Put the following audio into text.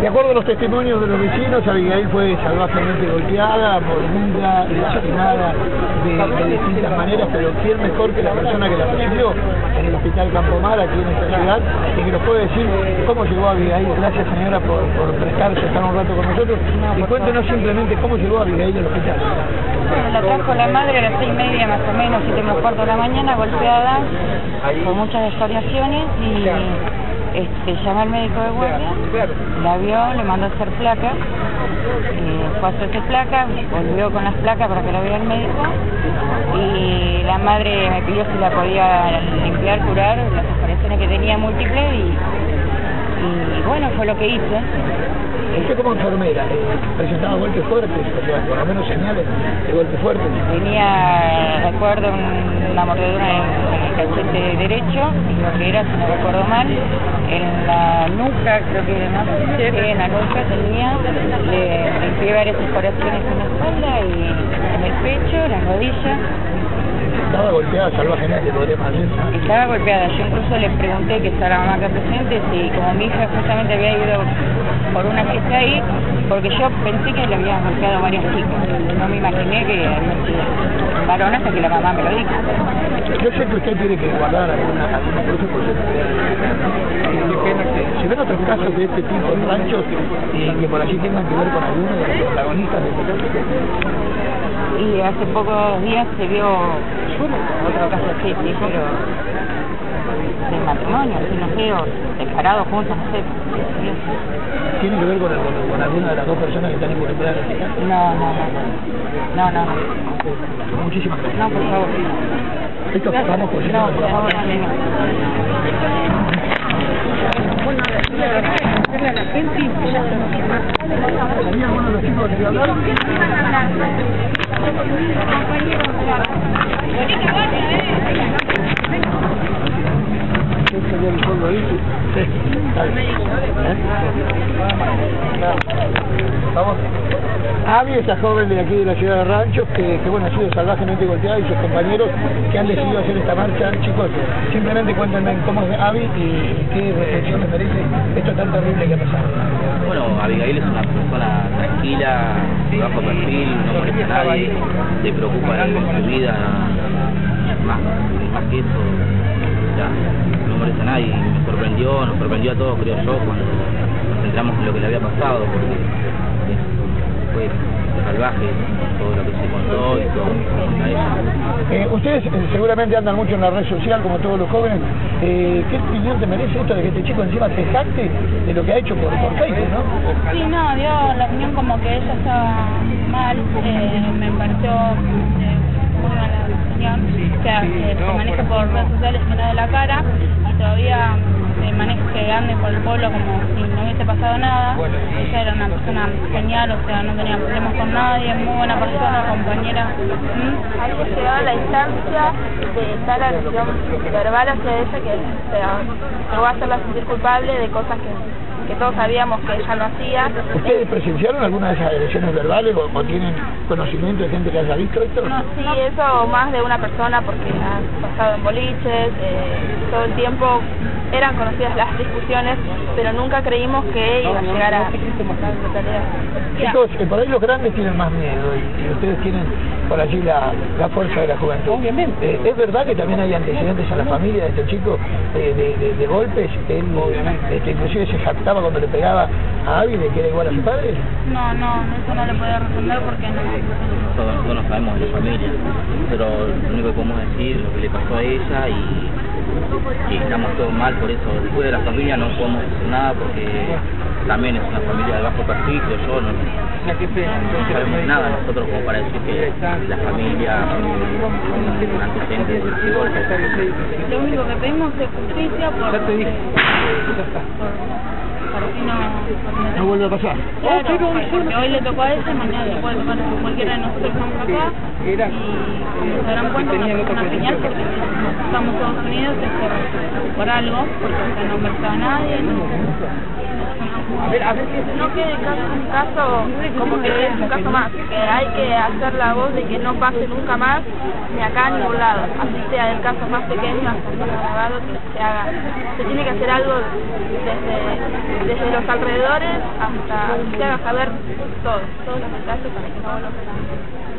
De acuerdo a los testimonios de los vecinos, Abigail fue salvajemente golpeada, mordida lastimada de, de distintas maneras, pero quién mejor que la persona que la recibió en el hospital Campomar, aquí en esta ciudad, y que nos puede decir cómo llegó Abigail. Gracias señora por, por prestarse estar un rato con nosotros. Y cuéntenos simplemente cómo llegó Abigail al hospital. Bueno, la trajo la madre a las seis y media más o menos, siete menos cuarto de la mañana, golpeada, con muchas desorientaciones y este, llamé al médico de guardia, la vio, le mandó a hacer placas, eh, fue a hacerse placas, volvió con las placas para que la viera el médico y la madre me pidió si la podía limpiar, curar las operaciones que tenía múltiples y, y bueno, fue lo que hice. Usted como enfermera, eh, presentaba golpes fuertes, o sea, por lo menos señales de golpes fuertes. Tenía, recuerdo, un- una mordedura en, en el cachete derecho, creo que era, si no recuerdo mal, en la nuca, creo que no sé, en la nuca tenía, le limpié varias exploraciones en la espalda y en el pecho, las rodillas, Estaba golpeada salvajemente, podríamos decir. estaba golpeada. Yo incluso le pregunté que está la mamá acá presente si como mi hija justamente había ido por una fiesta ahí, porque yo pensé que le habían golpeado varias chicas. No me imaginé que había sido un varón hasta que la mamá me lo dijo. Yo sé que usted tiene que guardar alguna, alguna cosa por Se ven otros casos de este tipo en ranchos y que por allí tengan que ver con alguno de los protagonistas de este caso. Y hace pocos días se vio otro caso así, sí, pero de matrimonio, así no sé, o separados juntos, no sé. ¿Tiene que ver con, con- con alguna de las dos personas que están involucradas en este caso? No, no, no. No, no, no. Muchísimas gracias. No, por favor. Esto vamos por No, por favor, no, no. ¿Había alguno de los chicos que quería hablar? ¿Qué salió el fondo ahí? Vamos. Abby, esa joven de aquí de la ciudad de Ranchos, que, que bueno, ha sido salvajemente golpeada, y sus compañeros que han decidido hacer esta marcha. Chicos, simplemente cuéntenme cómo es Abby y qué reflexión les merece esto tan terrible que ha pasado. Bueno, Abigail es una persona tranquila, bajo perfil, no molesta a nadie, le preocupa en su vida, más, más que eso, ya, no molesta a nadie. Me sorprendió, nos sorprendió a todos, creo yo, cuando nos enteramos de lo que le había pasado, porque fue salvaje todo lo que se contó y todo. Eh, ustedes eh, seguramente andan mucho en la red social, como todos los jóvenes. Eh, ¿Qué opinión te merece esto de que este chico encima se jacte de lo que ha hecho por, por Facebook, no? Sí, no, como que ella estaba mal, eh, me pareció eh, muy mala opinión, o sea, que se maneja por redes sociales que no de la cara y todavía se maneja que ande por el pueblo como si no hubiese pasado nada. Ella era una persona genial, o sea, no tenía problemas con nadie, muy buena persona, compañera. ¿Mm? Hay que llegar a la instancia de tal agresión verbal hacia ella que o sea, llegó a hacerla sentir culpable de cosas que, que todos sabíamos que ella no hacía. ¿Ustedes presenciaron alguna de esas agresiones verbales o, o tienen conocimiento de gente que haya visto esto? No, sí, eso más de una persona porque ha pasado en boliches, eh, todo el tiempo eran conocidas las discusiones, pero nunca creímos que iba a llegar a. Chicos, eh, por ahí los grandes tienen más miedo y, y ustedes tienen por allí la, la fuerza de la juventud. Obviamente. ¿Es verdad que también hay antecedentes a la familia de este chico eh, de, de- de golpes? Él, Obviamente. Este, inclusive se jactaba cuando le pegaba a Abby de que era igual a su padre. No, no, eso no le podía responder porque no. Nosotros, nosotros no sabemos de la familia, pero lo único que podemos decir lo que le pasó a ella y que estamos todos mal por eso. Después de la familia no podemos decir nada porque también es una familia de bajo perfil, yo, no, no sabemos nada nosotros como para decir que la familia son antecedentes de. Lo único que pedimos es justicia por... por para no... No vuelve a pasar. Claro, porque hoy le tocó a ella, mañana le puede tocar a cualquiera de nosotros que estamos acá. Y como se darán cuenta, es una señal porque estamos Estados Unidos es por, por algo, porque acá no mercado a nadie. No, no quede caso un caso como que es un caso más, que hay que hacer la voz de que no pase nunca más ni acá ni ningún lado, así sea el caso más pequeño hasta el grabado que se haga, se tiene que hacer algo desde, desde los alrededores hasta que se haga saber todo, todos los detalles para que no vuelva a.